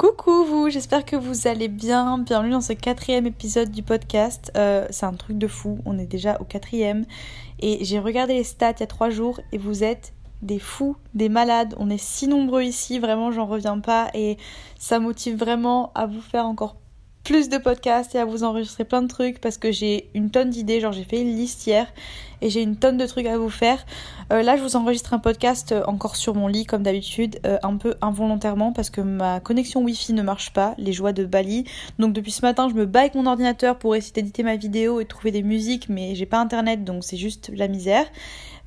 Coucou vous, j'espère que vous allez bien. Bienvenue dans ce quatrième épisode du podcast. Euh, c'est un truc de fou, on est déjà au quatrième. Et j'ai regardé les stats il y a trois jours et vous êtes des fous, des malades. On est si nombreux ici, vraiment j'en reviens pas. Et ça motive vraiment à vous faire encore plus de podcasts et à vous enregistrer plein de trucs parce que j'ai une tonne d'idées. Genre j'ai fait une liste hier et j'ai une tonne de trucs à vous faire. Euh, là je vous enregistre un podcast euh, encore sur mon lit comme d'habitude, euh, un peu involontairement parce que ma connexion wifi ne marche pas, les joies de Bali. Donc depuis ce matin je me bats avec mon ordinateur pour essayer d'éditer ma vidéo et trouver des musiques mais j'ai pas internet donc c'est juste la misère.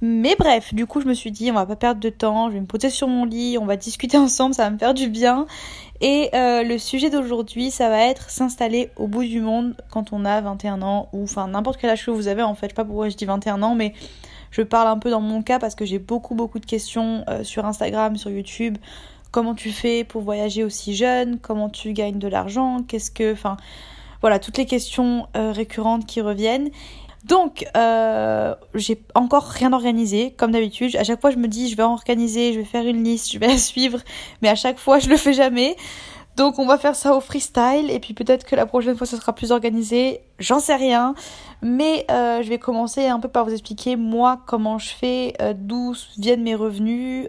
Mais bref, du coup, je me suis dit, on va pas perdre de temps, je vais me poser sur mon lit, on va discuter ensemble, ça va me faire du bien. Et euh, le sujet d'aujourd'hui, ça va être s'installer au bout du monde quand on a 21 ans, ou enfin n'importe quel âge que vous avez en fait, je sais pas pourquoi je dis 21 ans, mais je parle un peu dans mon cas parce que j'ai beaucoup beaucoup de questions euh, sur Instagram, sur YouTube. Comment tu fais pour voyager aussi jeune? Comment tu gagnes de l'argent? Qu'est-ce que... Enfin, voilà, toutes les questions euh, récurrentes qui reviennent. Donc, euh, j'ai encore rien organisé, comme d'habitude. À chaque fois, je me dis, je vais organiser, je vais faire une liste, je vais la suivre, mais à chaque fois, je le fais jamais. Donc, on va faire ça au freestyle, et puis peut-être que la prochaine fois, ça sera plus organisé. J'en sais rien, mais euh, je vais commencer un peu par vous expliquer moi comment je fais, euh, d'où viennent mes revenus,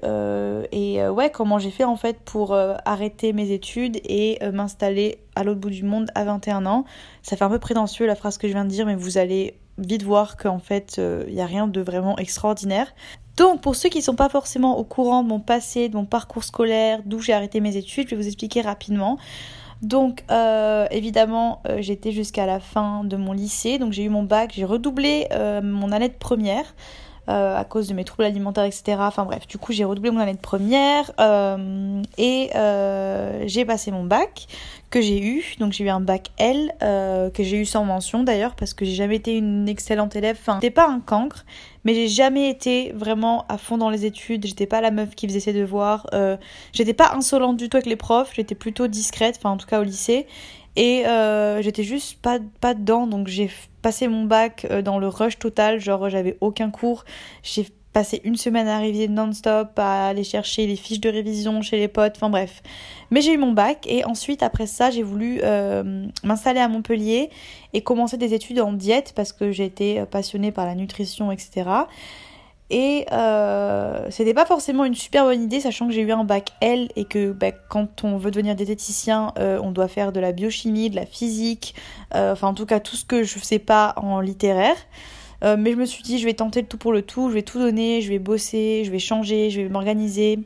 et ouais, comment j'ai fait en fait pour arrêter mes études et m'installer à l'autre bout du monde à 21 ans. Ça fait un peu prétentieux la phrase que je viens de dire, mais vous allez vite voir qu'en fait, il n'y a rien de vraiment extraordinaire. Donc, pour ceux qui ne sont pas forcément au courant de mon passé, de mon parcours scolaire, d'où j'ai arrêté mes études, je vais vous expliquer rapidement. Donc, euh, évidemment, euh, j'étais jusqu'à la fin de mon lycée, donc j'ai eu mon bac, j'ai redoublé euh, mon année de première. Euh, à cause de mes troubles alimentaires, etc. Enfin bref, du coup j'ai redoublé mon année de première euh, et euh, j'ai passé mon bac que j'ai eu. Donc j'ai eu un bac L que j'ai eu sans mention d'ailleurs parce que j'ai jamais été une excellente élève. Enfin, j'étais pas un cancre, mais j'ai jamais été vraiment à fond dans les études. J'étais pas la meuf qui faisait ses devoirs. J'étais pas insolente du tout avec les profs. J'étais plutôt discrète, enfin en tout cas au lycée. Et euh, j'étais juste pas, pas dedans, donc j'ai passé mon bac euh, dans le rush total, genre j'avais aucun cours. J'ai passé une semaine à réviser non-stop, à aller chercher les fiches de révision chez les potes, enfin bref. Mais j'ai eu mon bac et ensuite après ça j'ai voulu euh, m'installer à Montpellier et commencer des études en diète parce que j'ai été passionnée par la nutrition, etc. Et euh, c'était pas forcément une super bonne idée, sachant que j'ai eu un bac L et que bah, quand on veut devenir diététicien, euh, on doit faire de la biochimie, de la physique, euh, enfin en tout cas tout ce que je sais pas en littéraire. Euh, mais je me suis dit, je vais tenter le tout pour le tout, je vais tout donner, je vais bosser, je vais changer, je vais m'organiser.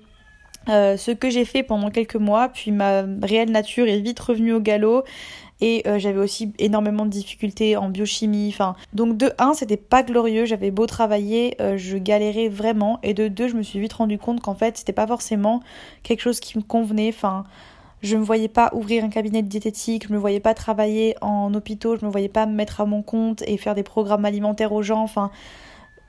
Ce que j'ai fait pendant quelques mois, puis ma réelle nature est vite revenue au galop. Et euh, j'avais aussi énormément de difficultés en biochimie. Enfin, donc de 1, c'était pas glorieux. J'avais beau travailler, euh, je galérais vraiment. Et de 2, je me suis vite rendu compte qu'en fait, c'était pas forcément quelque chose qui me convenait. Enfin, je me voyais pas ouvrir un cabinet de diététique, je me voyais pas travailler en hôpitaux, je me voyais pas me mettre à mon compte et faire des programmes alimentaires aux gens. Enfin,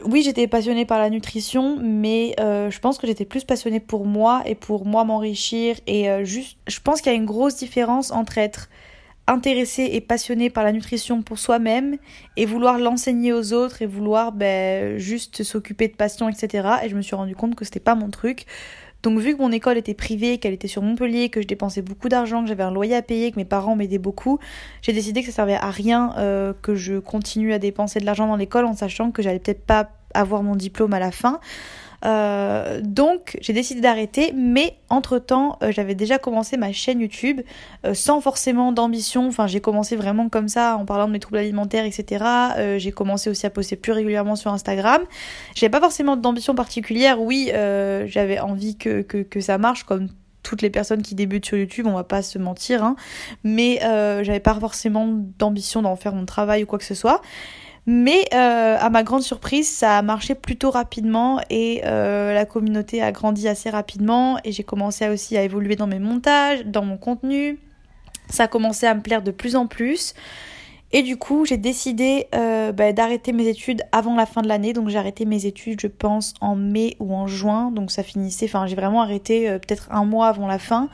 oui, j'étais passionnée par la nutrition, mais euh, je pense que j'étais plus passionnée pour moi et pour moi m'enrichir. Et juste, je pense qu'il y a une grosse différence entre être intéressé et passionné par la nutrition pour soi-même et vouloir l'enseigner aux autres et vouloir ben, juste s'occuper de passion, etc. Et je me suis rendu compte que c'était pas mon truc. Donc vu que mon école était privée, qu'elle était sur Montpellier, que je dépensais beaucoup d'argent, que j'avais un loyer à payer, que mes parents m'aidaient beaucoup, j'ai décidé que ça servait à rien euh, que je continue à dépenser de l'argent dans l'école en sachant que j'allais peut-être pas avoir mon diplôme à la fin. Euh, donc j'ai décidé d'arrêter, mais entre-temps euh, j'avais déjà commencé ma chaîne YouTube euh, sans forcément d'ambition, enfin j'ai commencé vraiment comme ça en parlant de mes troubles alimentaires, etc. Euh, j'ai commencé aussi à poster plus régulièrement sur Instagram. J'avais pas forcément d'ambition particulière, oui j'avais envie que, que, que ça marche comme toutes les personnes qui débutent sur YouTube, on va pas se mentir, hein. mais euh, j'avais pas forcément d'ambition d'en faire mon travail ou quoi que ce soit. Mais euh, à ma grande surprise, ça a marché plutôt rapidement et euh, la communauté a grandi assez rapidement et j'ai commencé aussi à évoluer dans mes montages, dans mon contenu. Ça a commencé à me plaire de plus en plus. Et du coup, j'ai décidé euh, bah, d'arrêter mes études avant la fin de l'année. Donc j'ai arrêté mes études, je pense, en mai ou en juin. Donc ça finissait, enfin j'ai vraiment arrêté euh, peut-être un mois avant la fin.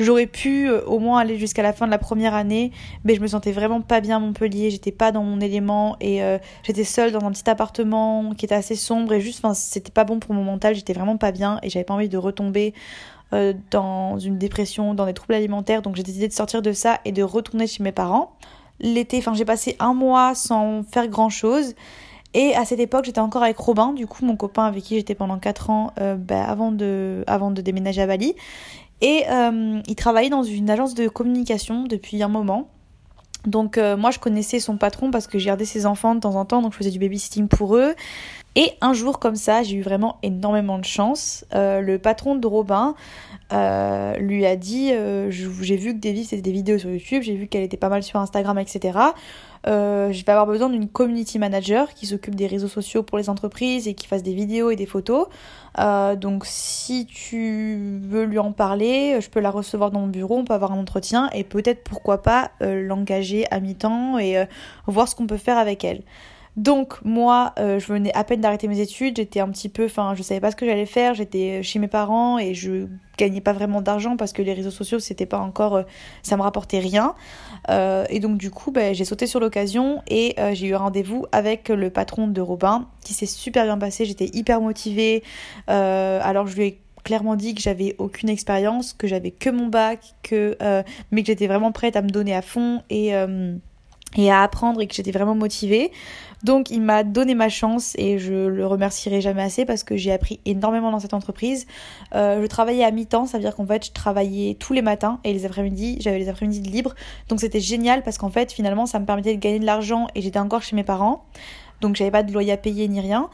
J'aurais pu euh, au moins aller jusqu'à la fin de la première année, mais je me sentais vraiment pas bien à Montpellier. J'étais pas dans mon élément et j'étais seule dans un petit appartement qui était assez sombre et juste, enfin c'était pas bon pour mon mental. J'étais vraiment pas bien et j'avais pas envie de retomber dans une dépression, dans des troubles alimentaires. Donc j'ai décidé de sortir de ça et de retourner chez mes parents l'été, enfin j'ai passé un mois sans faire grand chose. Et à cette époque, j'étais encore avec Robin, du coup mon copain avec qui j'étais pendant 4 ans euh, bah, avant, de, avant de déménager à Bali. Et euh, il travaillait dans une agence de communication depuis un moment. Donc euh, moi je connaissais son patron parce que j'ai gardé ses enfants de temps en temps, donc je faisais du babysitting pour eux. Et un jour comme ça, j'ai eu vraiment énormément de chance. le patron de Robin euh, lui a dit euh, j'ai vu que Davy c'était des vidéos sur YouTube, j'ai vu qu'elle était pas mal sur Instagram, etc. Euh, je vais avoir besoin d'une community manager qui s'occupe des réseaux sociaux pour les entreprises et qui fasse des vidéos et des photos. donc si tu veux lui en parler, je peux la recevoir dans mon bureau, on peut avoir un entretien et peut-être pourquoi pas l'engager à mi-temps et voir ce qu'on peut faire avec elle. Donc moi, euh, je venais à peine d'arrêter mes études, j'étais un petit peu, enfin, je savais pas ce que j'allais faire, j'étais chez mes parents et je gagnais pas vraiment d'argent parce que les réseaux sociaux c'était pas encore, euh, ça me rapportait rien. Euh, et donc du coup, ben, j'ai sauté sur l'occasion et j'ai eu rendez-vous avec le patron de Robin qui s'est super bien passé. J'étais hyper motivée. alors je lui ai clairement dit que j'avais aucune expérience, que j'avais que mon bac, que mais que j'étais vraiment prête à me donner à fond et et à apprendre et que j'étais vraiment motivée. Donc il m'a donné ma chance et je le remercierai jamais assez parce que j'ai appris énormément dans cette entreprise. Euh, je travaillais à mi-temps, ça veut dire qu'en fait je travaillais tous les matins et les après-midi, j'avais les après-midi de libre. Donc c'était génial parce qu'en fait finalement ça me permettait de gagner de l'argent et j'étais encore chez mes parents. Donc j'avais pas de loyer à payer ni rien.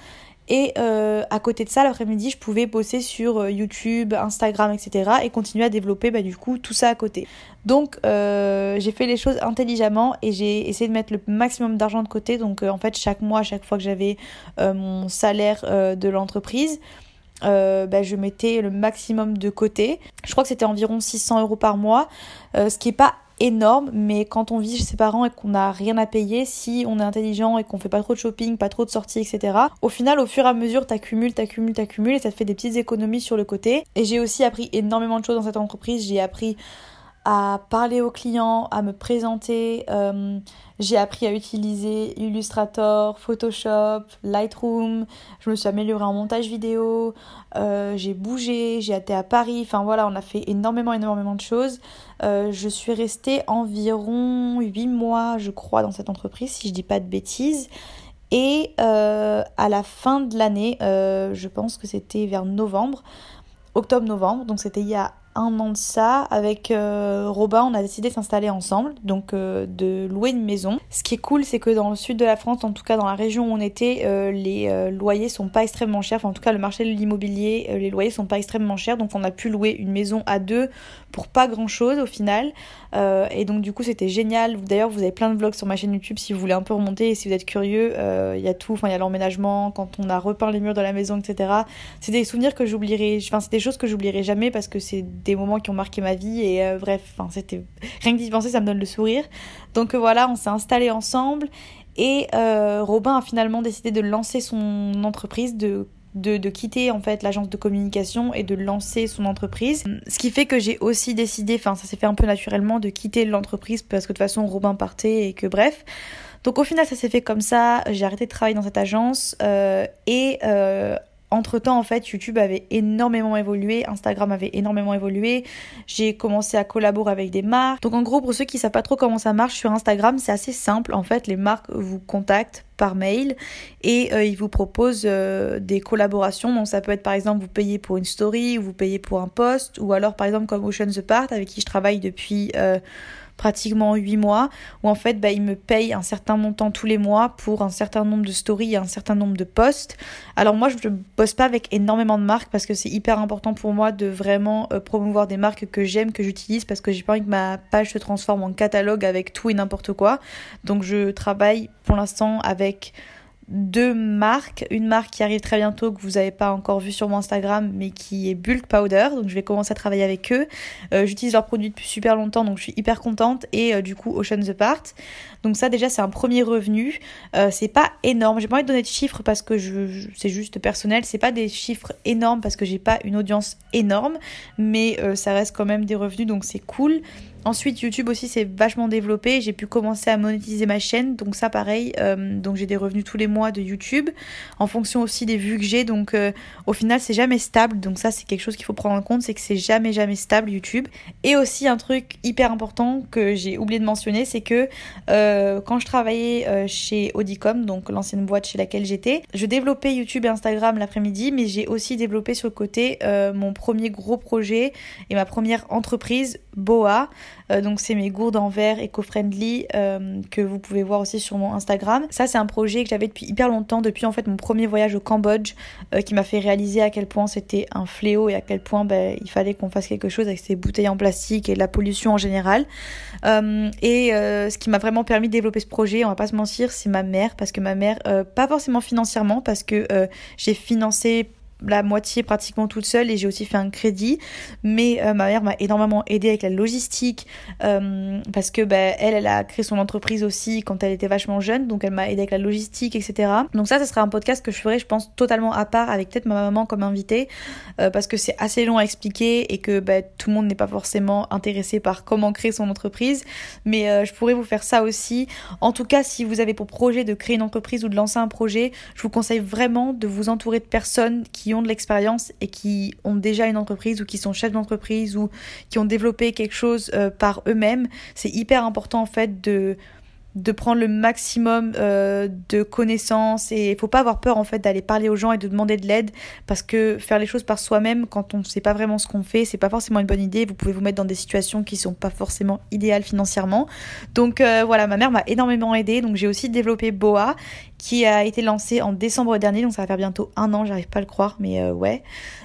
Et euh, à côté de ça, l'après-midi, je pouvais bosser sur euh, YouTube, Instagram, etc. et continuer à développer bah, du coup tout ça à côté. Donc euh, j'ai fait les choses intelligemment et j'ai essayé de mettre le maximum d'argent de côté. Donc en fait, chaque mois, chaque fois que j'avais mon salaire de l'entreprise, bah, je mettais le maximum de côté. Je crois que c'était environ 600 euros par mois, ce qui est pas énorme, mais quand on vit chez ses parents et qu'on n'a rien à payer, si on est intelligent et qu'on fait pas trop de shopping, pas trop de sorties, etc., au final, au fur et à mesure, t'accumules, t'accumules, t'accumules et ça te fait des petites économies sur le côté. Et j'ai aussi appris énormément de choses dans cette entreprise. J'ai appris à parler aux clients, à me présenter. Euh, j'ai appris à utiliser Illustrator, Photoshop, Lightroom. Je me suis améliorée en montage vidéo. Euh, j'ai bougé, j'ai été à Paris. Enfin voilà, on a fait énormément, énormément de choses. Euh, je suis restée environ 8 mois, je crois, dans cette entreprise, si je dis pas de bêtises. Et à la fin de l'année, je pense que c'était vers novembre, octobre-novembre, donc c'était il y a un an de ça, avec euh, Robin, on a décidé de s'installer ensemble, donc euh, de louer une maison. Ce qui est cool, c'est que dans le sud de la France, en tout cas dans la région où on était, euh, les loyers sont pas extrêmement chers. Enfin, en tout cas, le marché de l'immobilier, les loyers sont pas extrêmement chers, donc on a pu louer une maison à deux pour pas grand chose au final. et donc du coup, c'était génial. D'ailleurs, vous avez plein de vlogs sur ma chaîne YouTube si vous voulez un peu remonter et si vous êtes curieux. Il y a tout, enfin il y a l'emménagement, quand on a repeint les murs de la maison, etc. C'est des souvenirs que j'oublierai. Enfin, c'est des choses que j'oublierai jamais parce que c'est des moments qui ont marqué ma vie et euh, bref, c'était rien que d'y penser, ça me donne le sourire. Donc euh, voilà, on s'est installé ensemble et euh, Robin a finalement décidé de lancer son entreprise, de de, de, quitter en fait l'agence de communication et de lancer son entreprise. Ce qui fait que j'ai aussi décidé, enfin ça s'est fait un peu naturellement, de quitter l'entreprise parce que de toute façon Robin partait et que bref. Donc au final ça s'est fait comme ça, j'ai arrêté de travailler dans cette agence et entre temps, en fait, YouTube avait énormément évolué, Instagram avait énormément évolué. J'ai commencé à collaborer avec des marques. Donc, en gros, pour ceux qui savent pas trop comment ça marche sur Instagram, c'est assez simple. En fait, les marques vous contactent par mail et euh, ils vous proposent euh, des collaborations. Donc, ça peut être par exemple, vous payez pour une story, ou vous payez pour un post, ou alors par exemple, comme Ocean the Part, avec qui je travaille depuis. Euh, pratiquement 8 mois, où en fait, bah, ils me payent un certain montant tous les mois pour un certain nombre de stories et un certain nombre de posts. Alors moi, je ne bosse pas avec énormément de marques parce que c'est hyper important pour moi de vraiment euh, promouvoir des marques que j'aime, que j'utilise, parce que j'ai pas envie que ma page se transforme en catalogue avec tout et n'importe quoi. Donc je travaille pour l'instant avec deux marques. Une marque qui arrive très bientôt, que vous n'avez pas encore vu sur mon Instagram, mais qui est Bulk Powder. Donc je vais commencer à travailler avec eux. Euh, j'utilise leurs produits depuis super longtemps, donc je suis hyper contente. Et euh, du coup, Ocean the Part. Donc ça déjà, c'est un premier revenu. Euh, c'est pas énorme. J'ai pas envie de donner de chiffres parce que je, c'est juste personnel. C'est pas des chiffres énormes parce que j'ai pas une audience énorme, mais ça reste quand même des revenus, donc c'est cool. Ensuite, YouTube aussi s'est vachement développé. J'ai pu commencer à monétiser ma chaîne. Donc ça, pareil. Euh, donc j'ai des revenus tous les mois de YouTube en fonction aussi des vues que j'ai. Donc euh, au final, c'est jamais stable. Donc ça, c'est quelque chose qu'il faut prendre en compte, c'est que c'est jamais jamais stable YouTube. Et aussi un truc hyper important que j'ai oublié de mentionner, c'est que euh, quand je travaillais chez Audicom, donc l'ancienne boîte chez laquelle j'étais, je développais YouTube et Instagram l'après-midi, mais j'ai aussi développé sur le côté mon premier gros projet et ma première entreprise Boa. Euh, donc c'est mes gourdes en verre éco-friendly euh, que vous pouvez voir aussi sur mon Instagram. Ça c'est un projet que j'avais depuis hyper longtemps, depuis en fait mon premier voyage au Cambodge, euh, qui m'a fait réaliser à quel point c'était un fléau et à quel point ben, il fallait qu'on fasse quelque chose avec ces bouteilles en plastique et la pollution en général. et ce qui m'a vraiment permis de développer ce projet, on va pas se mentir, c'est ma mère, parce que ma mère, pas forcément financièrement, parce que j'ai financé la moitié pratiquement toute seule et j'ai aussi fait un crédit. Mais euh, ma mère m'a énormément aidé avec la logistique euh, parce que bah, elle, elle a créé son entreprise aussi quand elle était vachement jeune, donc elle m'a aidé avec la logistique, etc. Donc ça, ce sera un podcast que je ferai, je pense, totalement à part avec peut-être ma maman comme invitée euh, parce que c'est assez long à expliquer et que bah, tout le monde n'est pas forcément intéressé par comment créer son entreprise. Mais je pourrais vous faire ça aussi. En tout cas, si vous avez pour projet de créer une entreprise ou de lancer un projet, je vous conseille vraiment de vous entourer de personnes qui de l'expérience et qui ont déjà une entreprise ou qui sont chefs d'entreprise ou qui ont développé quelque chose euh, par eux-mêmes. C'est hyper important en fait de de prendre le maximum euh, de connaissances et il faut pas avoir peur en fait d'aller parler aux gens et de demander de l'aide parce que faire les choses par soi-même quand on ne sait pas vraiment ce qu'on fait c'est pas forcément une bonne idée vous pouvez vous mettre dans des situations qui sont pas forcément idéales financièrement donc euh, voilà ma mère m'a énormément aidé donc j'ai aussi développé Boa qui a été lancé en décembre dernier, donc ça va faire bientôt un an, j'arrive pas à le croire, mais euh, ouais.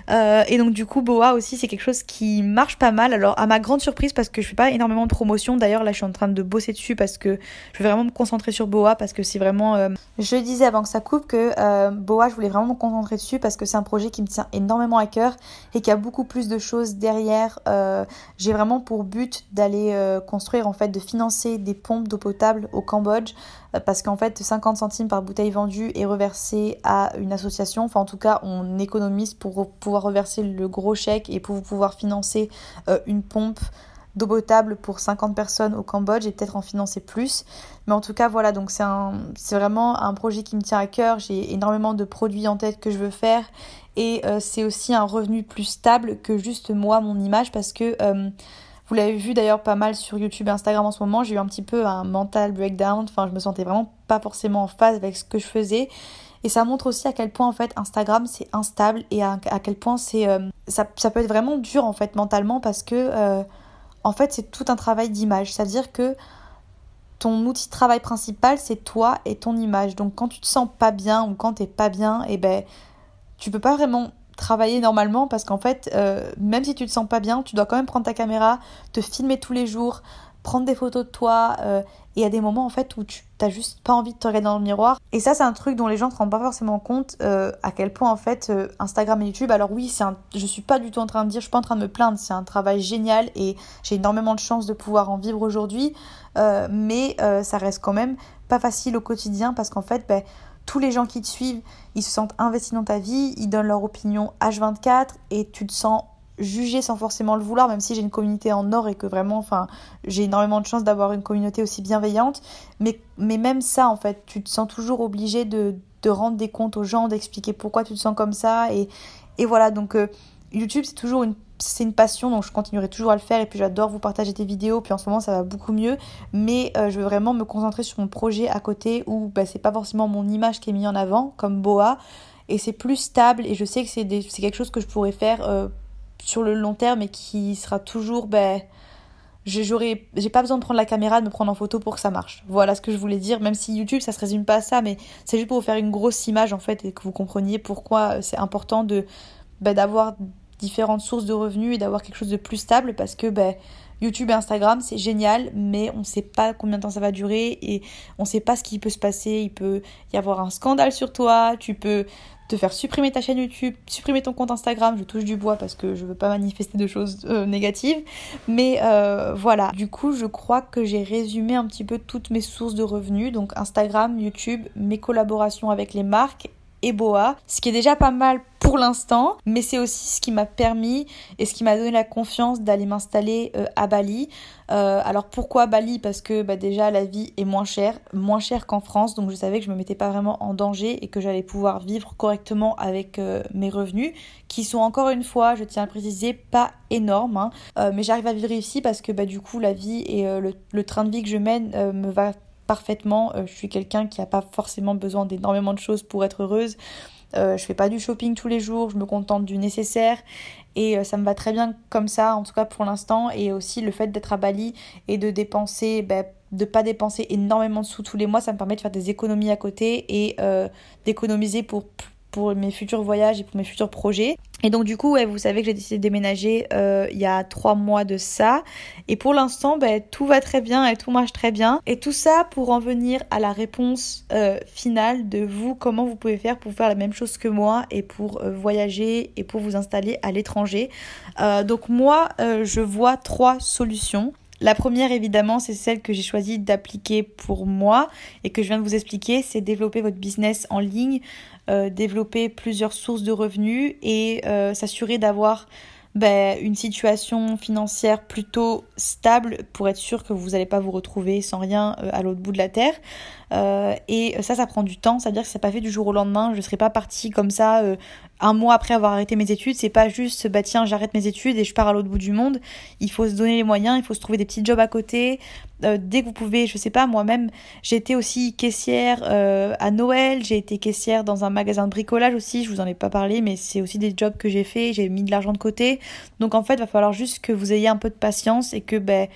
Euh, et donc du coup, Boa aussi, c'est quelque chose qui marche pas mal. Alors à ma grande surprise, parce que je fais pas énormément de promotion, d'ailleurs là je suis en train de bosser dessus parce que je vais vraiment me concentrer sur Boa, parce que c'est vraiment... Euh, je disais avant que ça coupe que Boa, je voulais vraiment me concentrer dessus parce que c'est un projet qui me tient énormément à cœur et qui a beaucoup plus de choses derrière. J'ai vraiment pour but d'aller construire, en fait, de financer des pompes d'eau potable au Cambodge parce qu'en fait 50 centimes par bouteille vendue est reversé à une association. Enfin en tout cas on économise pour pouvoir reverser le gros chèque et pour pouvoir financer euh, une pompe d'eau potable pour 50 personnes au Cambodge et peut-être en financer plus. Mais en tout cas, voilà, donc c'est vraiment un projet qui me tient à cœur. J'ai énormément de produits en tête que je veux faire et euh, c'est aussi un revenu plus stable que juste moi, mon image, parce que euh, vous l'avez vu d'ailleurs pas mal sur YouTube et Instagram en ce moment, j'ai eu un petit peu un mental breakdown, enfin je me sentais vraiment pas forcément en phase avec ce que je faisais. Et ça montre aussi à quel point en fait Instagram c'est instable et à, quel point c'est euh, ça, peut être vraiment dur en fait mentalement parce que euh, en fait c'est tout un travail d'image. C'est-à-dire que ton outil de travail principal c'est toi et ton image. Donc quand tu te sens pas bien ou quand t'es pas bien, et eh ben tu peux pas vraiment travailler normalement parce qu'en fait, euh, même si tu te sens pas bien, tu dois quand même prendre ta caméra, te filmer tous les jours, prendre des photos de toi. Euh, et il y a des moments en fait où tu t'as juste pas envie de te regarder dans le miroir. Et ça, c'est un truc dont les gens ne se rendent pas forcément compte euh, à quel point en fait Instagram et YouTube. Alors oui, c'est un, je suis pas du tout en train de dire, je suis pas en train de me plaindre. C'est un travail génial et j'ai énormément de chance de pouvoir en vivre aujourd'hui. mais ça reste quand même pas facile au quotidien parce qu'en fait, ben tous les gens qui te suivent, ils se sentent investis dans ta vie, ils donnent leur opinion H24 et tu te sens jugé sans forcément le vouloir, même si j'ai une communauté en or et que vraiment, enfin, j'ai énormément de chance d'avoir une communauté aussi bienveillante. Mais, mais même ça, en fait, tu te sens toujours obligé de, de rendre des comptes aux gens, d'expliquer pourquoi tu te sens comme ça. Et, et voilà, donc euh, YouTube, c'est toujours une c'est une passion, donc je continuerai toujours à le faire. Et puis j'adore vous partager des vidéos. Puis en ce moment, ça va beaucoup mieux. Mais euh, je veux vraiment me concentrer sur mon projet à côté où bah, c'est pas forcément mon image qui est mise en avant, comme Boa. Et c'est plus stable. Et je sais que c'est quelque chose que je pourrais faire euh, sur le long terme et qui sera toujours. Bah, j'aurais j'ai pas besoin de prendre la caméra de me prendre en photo pour que ça marche voilà ce que je voulais dire même si YouTube ça se résume pas à ça mais c'est juste pour vous faire une grosse image en fait et que vous compreniez pourquoi c'est important de bah, d'avoir différentes sources de revenus et d'avoir quelque chose de plus stable parce que bah, YouTube et Instagram, c'est génial, mais on ne sait pas combien de temps ça va durer et on ne sait pas ce qui peut se passer. Il peut y avoir un scandale sur toi, tu peux te faire supprimer ta chaîne YouTube, supprimer ton compte Instagram. Je touche du bois parce que je veux pas manifester de choses euh, négatives. Mais euh, voilà, du coup, je crois que j'ai résumé un petit peu toutes mes sources de revenus. Donc Instagram, YouTube, mes collaborations avec les marques et Boa, ce qui est déjà pas mal pour l'instant, mais c'est aussi ce qui m'a permis et ce qui m'a donné la confiance d'aller m'installer euh, à Bali. Euh, alors pourquoi Bali? Parce que bah, déjà la vie est moins chère, moins chère qu'en France, donc je savais que je me mettais pas vraiment en danger et que j'allais pouvoir vivre correctement avec euh, mes revenus, qui sont encore une fois, je tiens à préciser, pas énormes, hein. mais j'arrive à vivre ici parce que bah, du coup la vie et le, le, train de vie que je mène me va parfaitement. Euh, je suis quelqu'un qui n'a pas forcément besoin d'énormément de choses pour être heureuse. Euh, je fais pas du shopping tous les jours, je me contente du nécessaire et euh, ça me va très bien comme ça, en tout cas pour l'instant. Et aussi le fait d'être à Bali et de dépenser, ben, de pas dépenser énormément de sous tous les mois, ça me permet de faire des économies à côté et d'économiser pour pour mes futurs voyages et pour mes futurs projets. Et donc du coup, vous savez que j'ai décidé de déménager euh, il y a trois mois de ça. Et pour l'instant, ben, tout va très bien et tout marche très bien. Et tout ça pour en venir à la réponse euh, finale de vous, comment vous pouvez faire pour faire la même chose que moi et pour euh, voyager et pour vous installer à l'étranger. donc moi, je vois trois solutions. La première, évidemment, c'est celle que j'ai choisi d'appliquer pour moi et que je viens de vous expliquer, c'est développer votre business en ligne, euh, développer plusieurs sources de revenus et euh, s'assurer d'avoir ben, une situation financière plutôt stable pour être sûr que vous n'allez pas vous retrouver sans rien euh, à l'autre bout de la terre. Et ça, ça prend du temps. Ça veut dire que c'est pas fait du jour au lendemain. Je ne serai pas partie comme ça un mois après avoir arrêté mes études. C'est pas juste, bah tiens, j'arrête mes études et je pars à l'autre bout du monde. Il faut se donner les moyens. Il faut se trouver des petits jobs à côté. Dès que vous pouvez, je sais pas, moi-même, j'ai été aussi caissière à Noël. J'ai été caissière dans un magasin de bricolage aussi. Je vous en ai pas parlé, mais c'est aussi des jobs que j'ai fait. J'ai mis de l'argent de côté. Donc en fait, il va falloir juste que vous ayez un peu de patience et que ben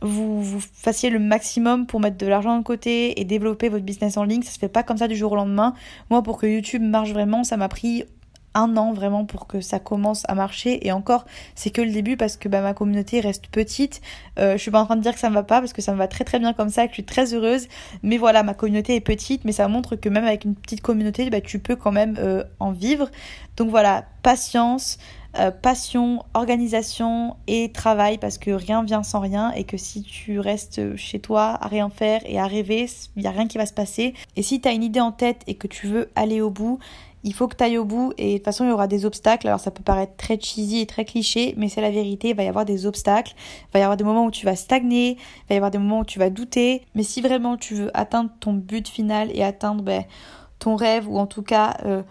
vous, vous fassiez le maximum pour mettre de l'argent de côté et développer votre business en ligne. Ça se fait pas comme ça du jour au lendemain. Moi, pour que YouTube marche vraiment, ça m'a pris un an vraiment pour que ça commence à marcher. Et encore c'est que le début parce que bah, ma communauté reste petite. Euh, je suis pas en train de dire que ça me va pas parce que ça me va très très bien comme ça que je suis très heureuse. Mais voilà ma communauté est petite mais ça montre que même avec une petite communauté bah, tu peux quand même euh, en vivre. Donc voilà patience euh, passion, organisation et travail parce que rien vient sans rien et que si tu restes chez toi à rien faire et à rêver, il n'y a rien qui va se passer. Et si tu as une idée en tête et que tu veux aller au bout, il faut que tu ailles au bout et de toute façon il y aura des obstacles. Alors ça peut paraître très cheesy et très cliché, mais c'est la vérité, il va y avoir des obstacles, il va y avoir des moments où tu vas stagner, il va y avoir des moments où tu vas douter, mais si vraiment tu veux atteindre ton but final et atteindre ben, ton rêve ou en tout cas euh,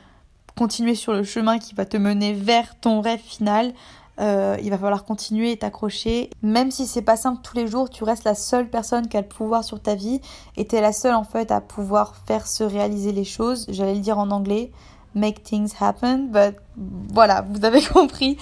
continuer sur le chemin qui va te mener vers ton rêve final. Euh, il va falloir continuer et t'accrocher. Même si c'est pas simple tous les jours, tu restes la seule personne qui a le pouvoir sur ta vie et t'es la seule en fait à pouvoir faire se réaliser les choses. J'allais le dire en anglais make things happen. But voilà, vous avez compris.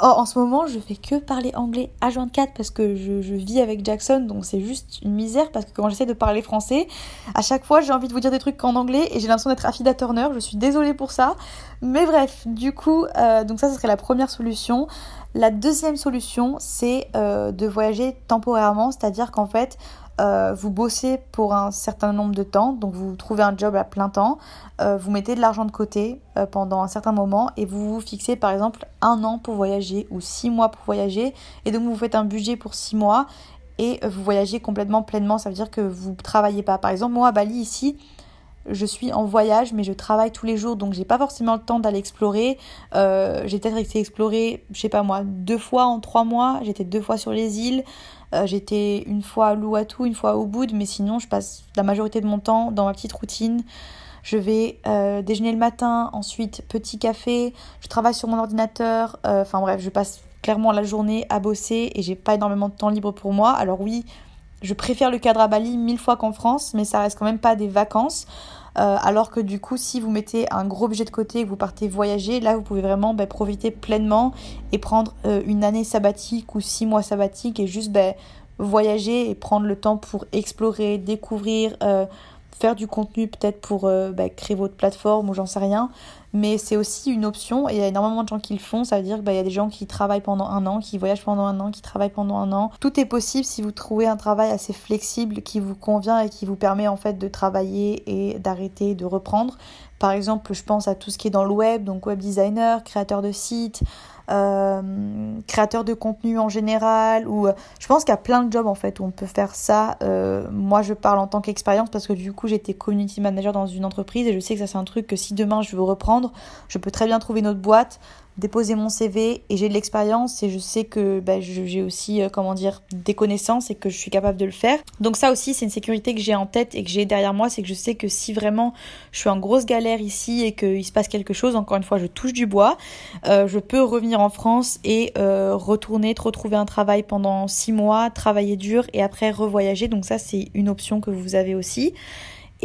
En, ce moment, je fais que parler anglais à 24 parce que je, vis avec Jackson, donc c'est juste une misère parce que quand j'essaie de parler français, à chaque fois j'ai envie de vous dire des trucs en anglais et j'ai l'impression d'être Affida Turner. Je suis désolée pour ça. Mais bref, du coup, euh, donc ça, ce serait la première solution. La deuxième solution, c'est euh, de voyager temporairement, c'est-à-dire qu'en fait, euh, vous bossez pour un certain nombre de temps, donc vous trouvez un job à plein temps, euh, vous mettez de l'argent de côté euh, pendant un certain moment et vous vous fixez par exemple un an pour voyager ou six mois pour voyager et donc vous faites un budget pour six mois et vous voyagez complètement pleinement, ça veut dire que vous travaillez pas. Par exemple, moi à Bali ici, je suis en voyage, mais je travaille tous les jours, donc j'ai pas forcément le temps d'aller explorer. j'ai peut-être été explorer, je sais pas moi, deux fois en trois mois. J'étais deux fois sur les îles. Euh, j'étais une fois à Louatou, une fois à Ubud, mais sinon je passe la majorité de mon temps dans ma petite routine. Je vais euh, déjeuner le matin, ensuite petit café, je travaille sur mon ordinateur, euh, enfin bref, je passe clairement la journée à bosser et j'ai pas énormément de temps libre pour moi. Alors oui, je préfère le cadre à Bali mille fois qu'en France, mais ça reste quand même pas des vacances. Euh, alors que du coup, si vous mettez un gros budget de côté et que vous partez voyager, là, vous pouvez vraiment bah, profiter pleinement et prendre euh, une année sabbatique ou six mois sabbatiques et juste bah, voyager et prendre le temps pour explorer, découvrir, euh, faire du contenu peut-être pour bah, créer votre plateforme ou j'en sais rien mais c'est aussi une option et il y a énormément de gens qui le font. Ça veut dire qu'il bah, y a des gens qui travaillent pendant un an, qui voyagent pendant un an, qui travaillent pendant un an. Tout est possible si vous trouvez un travail assez flexible qui vous convient et qui vous permet en fait de travailler et d'arrêter, de reprendre. Par exemple, je pense à tout ce qui est dans le web, donc web designer, créateur de sites, euh, créateur de contenu en général ou euh, je pense qu'il y a plein de jobs en fait où on peut faire ça. Euh, moi je parle en tant qu'expérience parce que du coup j'étais community manager dans une entreprise et je sais que ça c'est un truc que si demain je veux reprendre je peux très bien trouver une autre boîte déposer mon CV et j'ai de l'expérience et je sais que bah, j'ai aussi euh, comment dire des connaissances et que je suis capable de le faire. Donc ça aussi c'est une sécurité que j'ai en tête et que j'ai derrière moi, c'est que je sais que si vraiment je suis en grosse galère ici et qu'il se passe quelque chose, encore une fois je touche du bois, euh, je peux revenir en France et euh, retourner, retrouver un travail pendant six mois, travailler dur et après revoyager. Donc ça c'est une option que vous avez aussi.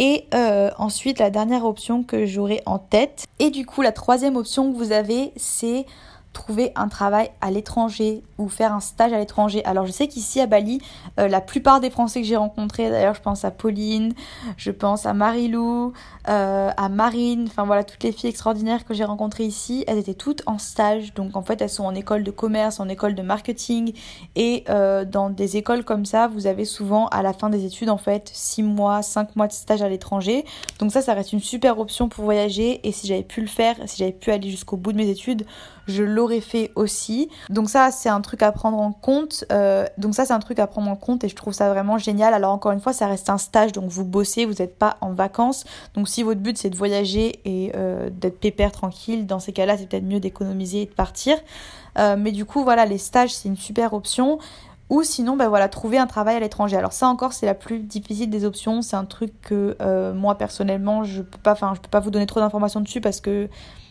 Et euh, ensuite, la dernière option que j'aurai en tête. Et du coup, la troisième option que vous avez, c'est trouver un travail à l'étranger ou faire un stage à l'étranger. Alors je sais qu'ici à Bali, euh, la plupart des Français que j'ai rencontrés, d'ailleurs je pense à Pauline, je pense à Marilou, euh, à Marine, enfin voilà, toutes les filles extraordinaires que j'ai rencontrées ici, elles étaient toutes en stage. Donc en fait elles sont en école de commerce, en école de marketing et euh, dans des écoles comme ça, vous avez souvent à la fin des études en fait 6 mois, 5 mois de stage à l'étranger. Donc ça, ça reste une super option pour voyager et si j'avais pu le faire, si j'avais pu aller jusqu'au bout de mes études, je l'aurais fait aussi. Donc ça, c'est un truc à prendre en compte. Euh, donc ça, c'est un truc à prendre en compte et je trouve ça vraiment génial. Alors encore une fois, ça reste un stage, donc vous bossez, vous n'êtes pas en vacances. Donc si votre but c'est de voyager et euh, d'être pépère tranquille, dans ces cas-là, c'est peut-être mieux d'économiser et de partir. Euh, mais du coup, voilà, les stages, c'est une super option. Ou sinon, ben voilà, trouver un travail à l'étranger. Alors ça encore, c'est la plus difficile des options. C'est un truc que moi personnellement, je peux pas, enfin, je peux pas vous donner trop d'informations dessus parce que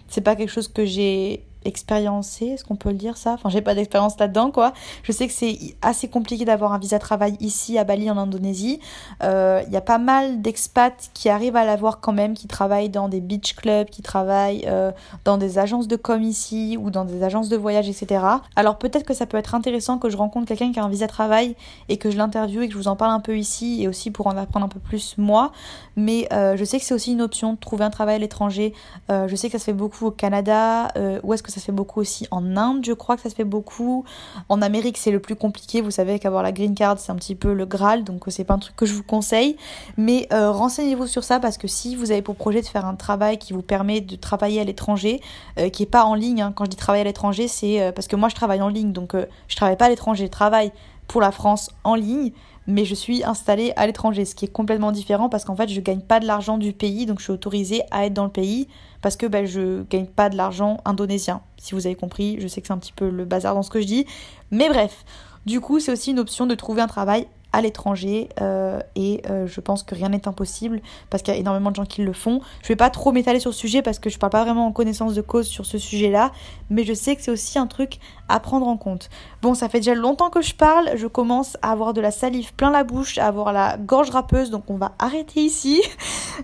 c'est pas quelque chose que j'ai expérimenté, est-ce qu'on peut le dire ça? Enfin, j'ai pas d'expérience là-dedans, quoi. Je sais que c'est assez compliqué d'avoir un visa travail ici à Bali, en Indonésie. Il euh, y a pas mal d'expats qui arrivent à l'avoir quand même, qui travaillent dans des beach clubs, qui travaillent euh, dans des agences de com ici ou dans des agences de voyage, etc. Alors peut-être que ça peut être intéressant que je rencontre quelqu'un qui a un visa travail et que je l'interviewe et que je vous en parle un peu ici et aussi pour en apprendre un peu plus moi. Mais euh, je sais que c'est aussi une option de trouver un travail à l'étranger. je sais que ça se fait beaucoup au Canada. où est-ce que ça se fait beaucoup aussi en Inde, je crois que ça se fait beaucoup. En Amérique, c'est le plus compliqué. Vous savez qu'avoir la green card, c'est un petit peu le Graal, donc c'est pas un truc que je vous conseille. Mais euh, renseignez-vous sur ça parce que si vous avez pour projet de faire un travail qui vous permet de travailler à l'étranger, euh, qui est pas en ligne, hein. quand je dis travailler à l'étranger, c'est euh, parce que moi je travaille en ligne, donc je travaille pas à l'étranger, je travaille pour la France en ligne mais je suis installée à l'étranger, ce qui est complètement différent parce qu'en fait je gagne pas de l'argent du pays, donc je suis autorisée à être dans le pays parce que ben, je gagne pas de l'argent indonésien. Si vous avez compris, je sais que c'est un petit peu le bazar dans ce que je dis, mais bref. Du coup, c'est aussi une option de trouver un travail à l'étranger euh, et euh, je pense que rien n'est impossible parce qu'il y a énormément de gens qui le font. Je vais pas trop m'étaler sur le sujet parce que je parle pas vraiment en connaissance de cause sur ce sujet-là, mais je sais que c'est aussi un truc à prendre en compte. Bon, ça fait déjà longtemps que je parle, je commence à avoir de la salive plein la bouche, à avoir la gorge râpeuse, donc on va arrêter ici.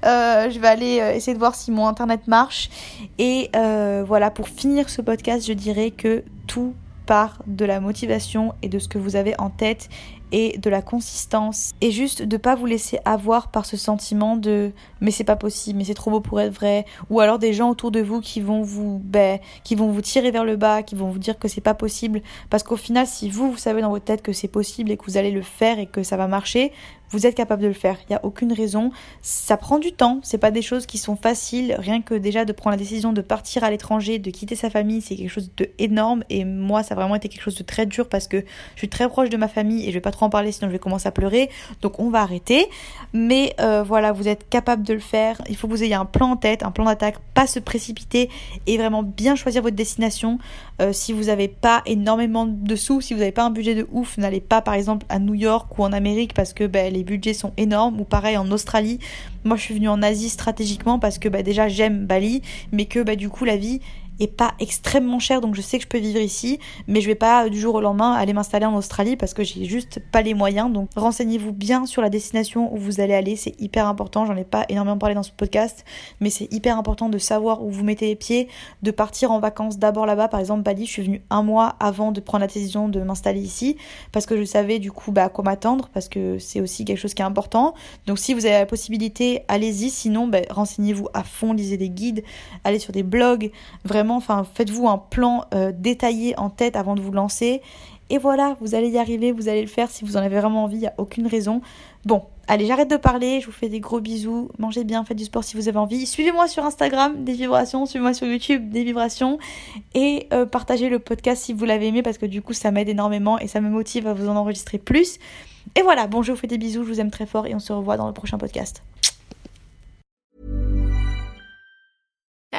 Euh, je vais aller essayer de voir si mon internet marche et voilà, pour finir ce podcast, je dirais que tout part de la motivation et de ce que vous avez en tête et de la consistance. Et juste de pas vous laisser avoir par ce sentiment de mais c'est pas possible mais c'est trop beau pour être vrai. Ou alors des gens autour de vous qui vont vous ben, qui vont vous tirer vers le bas qui vont vous dire que c'est pas possible. Parce qu'au final si vous vous savez dans votre tête que c'est possible et que vous allez le faire et que ça va marcher vous êtes capable de le faire. Il n'y a aucune raison. Ça prend du temps. C'est pas des choses qui sont faciles. Rien que déjà de prendre la décision de partir à l'étranger, de quitter sa famille, c'est quelque chose de énorme. Et moi, ça a vraiment été quelque chose de très dur parce que je suis très proche de ma famille et je vais pas trop en parler sinon je vais commencer à pleurer. Donc on va arrêter. Mais euh, voilà, vous êtes capable de le faire. Il faut que vous ayez un plan en tête, un plan d'attaque, pas se précipiter et vraiment bien choisir votre destination. Euh, si vous n'avez pas énormément de sous, si vous n'avez pas un budget de ouf, n'allez pas par exemple à New York ou en Amérique parce que ben, les budgets sont énormes. Ou pareil en Australie. Moi je suis venue en Asie stratégiquement parce que bah, déjà j'aime Bali, mais que bah, du coup la vie est pas extrêmement cher, donc je sais que je peux vivre ici, mais je vais pas du jour au lendemain aller m'installer en Australie parce que j'ai juste pas les moyens. Donc renseignez-vous bien sur la destination où vous allez aller, c'est hyper important. J'en ai pas énormément parlé dans ce podcast, mais c'est hyper important de savoir où vous mettez les pieds, de partir en vacances d'abord là-bas. Par exemple, Bali, je suis venue un mois avant de prendre la décision de m'installer ici parce que je savais du coup bah, à quoi m'attendre parce que c'est aussi quelque chose qui est important. Donc si vous avez la possibilité, allez-y. Sinon, bah, renseignez-vous à fond, lisez des guides, allez sur des blogs. Vraiment, enfin, faites-vous un plan euh, détaillé en tête avant de vous lancer. Et voilà, vous allez y arriver, vous allez le faire si vous en avez vraiment envie, il n'y a aucune raison. Bon, allez, j'arrête de parler, je vous fais des gros bisous, mangez bien, faites du sport si vous avez envie. Suivez-moi sur Instagram, des vibrations, suivez-moi sur YouTube, des vibrations, et euh, partagez le podcast si vous l'avez aimé, parce que du coup ça m'aide énormément et ça me motive à vous en enregistrer plus. Et voilà, bon, je vous fais des bisous, je vous aime très fort et on se revoit dans le prochain podcast.